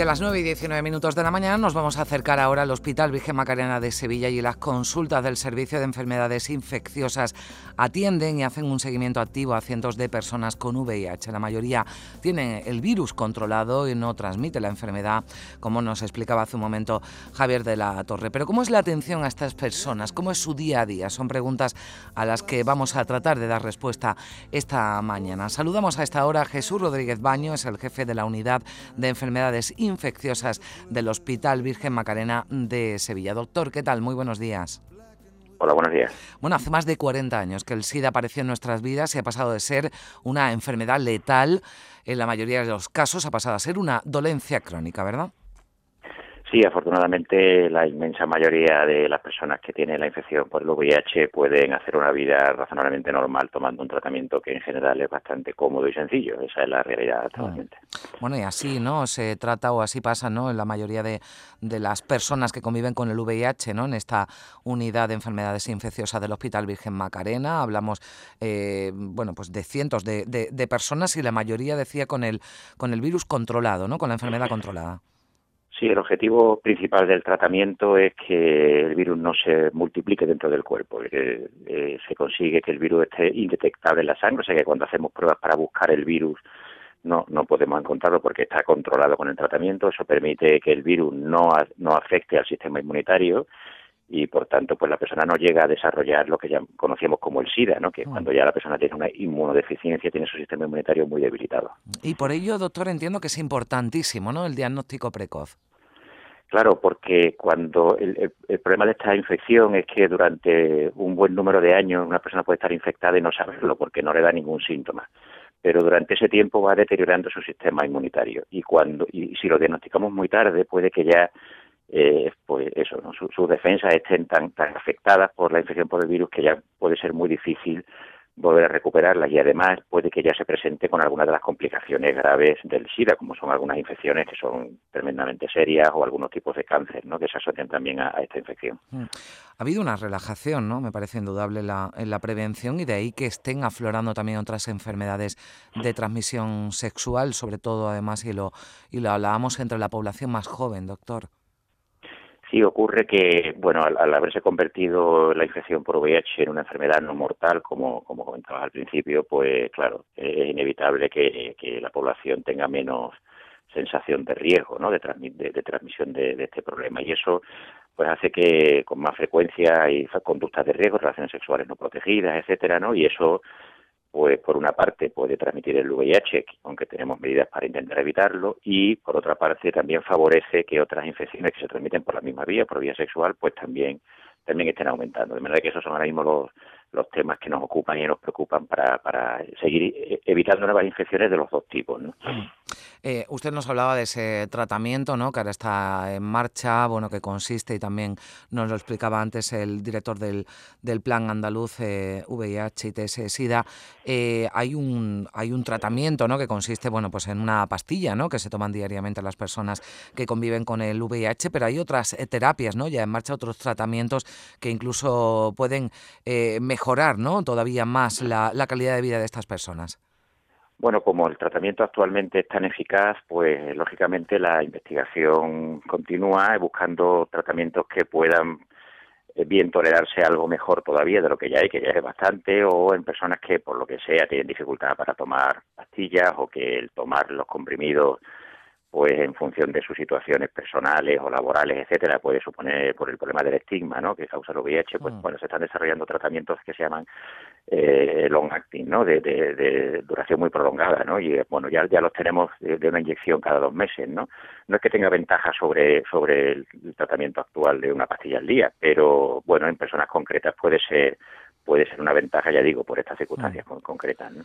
A las 9 y 19 minutos de la mañana nos vamos a acercar ahora al Hospital Virgen Macarena de Sevilla y las consultas del Servicio de Enfermedades Infecciosas atienden y hacen un seguimiento activo a cientos de personas con VIH. La mayoría tienen el virus controlado y no transmite la enfermedad, como nos explicaba hace un momento Javier de la Torre. Pero ¿cómo es la atención a estas personas? ¿Cómo es su día a día? Son preguntas a las que vamos a tratar de dar respuesta esta mañana. Saludamos a esta hora a Jesús Rodríguez Baño, es el jefe de la Unidad de Enfermedades infecciosas del Hospital Virgen Macarena de Sevilla. Doctor, ¿qué tal? Muy buenos días. Hola, buenos días. Bueno, hace más de 40 años que el SIDA apareció en nuestras vidas y ha pasado de ser una enfermedad letal, en la mayoría de los casos ha pasado a ser una dolencia crónica, ¿verdad? Sí, afortunadamente la inmensa mayoría de las personas que tienen la infección por el VIH pueden hacer una vida razonablemente normal tomando un tratamiento que en general es bastante cómodo y sencillo. Esa es la realidad actualmente. Bueno, y así, ¿no? Se trata o así pasa, ¿no? En la mayoría de, de las personas que conviven con el VIH, ¿no? En esta unidad de enfermedades infecciosas del Hospital Virgen Macarena hablamos, eh, bueno, pues de cientos de, de, de personas y la mayoría decía con el con el virus controlado, ¿no? Con la enfermedad controlada. Sí, el objetivo principal del tratamiento es que el virus no se multiplique dentro del cuerpo, que eh, se consigue que el virus esté indetectable en la sangre, o sea que cuando hacemos pruebas para buscar el virus no, no podemos encontrarlo porque está controlado con el tratamiento, eso permite que el virus no, no afecte al sistema inmunitario y por tanto pues la persona no llega a desarrollar lo que ya conocíamos como el SIDA, ¿no? que es cuando ya la persona tiene una inmunodeficiencia, tiene su sistema inmunitario muy debilitado. Y por ello, doctor, entiendo que es importantísimo ¿no? el diagnóstico precoz. Claro, porque cuando el, problema de esta infección es que durante un buen número de años una persona puede estar infectada y no saberlo porque no le da ningún síntoma pero durante ese tiempo va deteriorando su sistema inmunitario y cuando y si lo diagnosticamos muy tarde puede que ya eh, pues eso, ¿no? sus defensas estén tan, tan afectadas por la infección por el virus que ya puede ser muy difícil volver a recuperarlas y además puede que ya se presente con algunas de las complicaciones graves del SIDA, como son algunas infecciones que son tremendamente serias o algunos tipos de cáncer, ¿no? que se asocian también a, esta infección. Mm. Ha habido una relajación, ¿no? Me parece indudable la, en la prevención y de ahí que estén aflorando también otras enfermedades de transmisión sexual, sobre todo además y lo y lo hablábamos entre la población más joven, doctor. Sí ocurre que, bueno, al, al, haberse convertido la infección por VIH en una enfermedad no mortal, como, como comentabas al principio, pues claro, es inevitable que, que la población tenga menos sensación de riesgo, ¿no? De, de, de transmisión de, de, este problema y eso pues hace que con más frecuencia hay conductas de riesgo, relaciones sexuales no protegidas, etcétera, ¿no? Y eso pues por una parte puede transmitir el VIH, aunque tenemos medidas para intentar evitarlo, y por otra parte también favorece que otras infecciones que se transmiten por la misma vía, por vía sexual, pues también también estén aumentando. De manera que esos son ahora mismo los, los temas que nos ocupan y nos preocupan para, para seguir evitando nuevas infecciones de los dos tipos. ¿no? Eh, usted nos hablaba de ese tratamiento ¿no? que ahora está en marcha, bueno, que consiste, y también nos lo explicaba antes el director del, Plan Andaluz eh, VIH y TS-SIDA. Eh, hay, un, hay un tratamiento ¿no? que consiste bueno, pues en una pastilla ¿no? que se toman diariamente las personas que conviven con el VIH, pero hay otras eh, terapias, ¿no? ya en marcha otros tratamientos que incluso pueden mejorar mejorar ¿no? todavía más la calidad de vida de estas personas? Bueno, como el tratamiento actualmente es tan eficaz, pues lógicamente la investigación continúa buscando tratamientos que puedan eh, bien tolerarse algo mejor todavía de lo que ya hay, que ya es bastante, o en personas que por lo que sea tienen dificultad para tomar pastillas o que el tomar los comprimidos pues en función de sus situaciones personales o laborales, etcétera, puede suponer por el problema del estigma, ¿no? que causa el VIH, pues mm. bueno, se están desarrollando tratamientos que se llaman eh, long acting, ¿no? De, de, de, duración muy prolongada, ¿no? Y bueno, ya ya los tenemos de, de, una inyección cada dos meses, ¿no? No es que tenga ventaja sobre sobre el, el tratamiento actual de una pastilla al día, pero bueno, en personas concretas puede ser puede ser una ventaja, ya digo, por estas circunstancias mm. concretas, ¿no?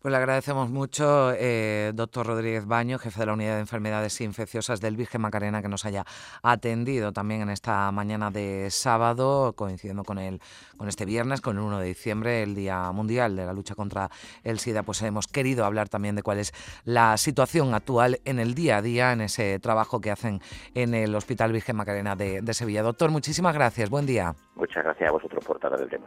Pues le agradecemos mucho, eh, doctor Rodríguez Baño, jefe de la Unidad de Enfermedades Infecciosas del Virgen Macarena, que nos haya atendido también en esta mañana de sábado, coincidiendo con, el, con este viernes, con el 1 de diciembre, el Día Mundial de la Lucha contra el SIDA. Pues hemos querido hablar también de cuál es la situación actual en el día a día, en ese trabajo que hacen en el Hospital Virgen Macarena de, Sevilla. Doctor, muchísimas gracias. Buen día. Muchas gracias a vosotros por tratar el tema.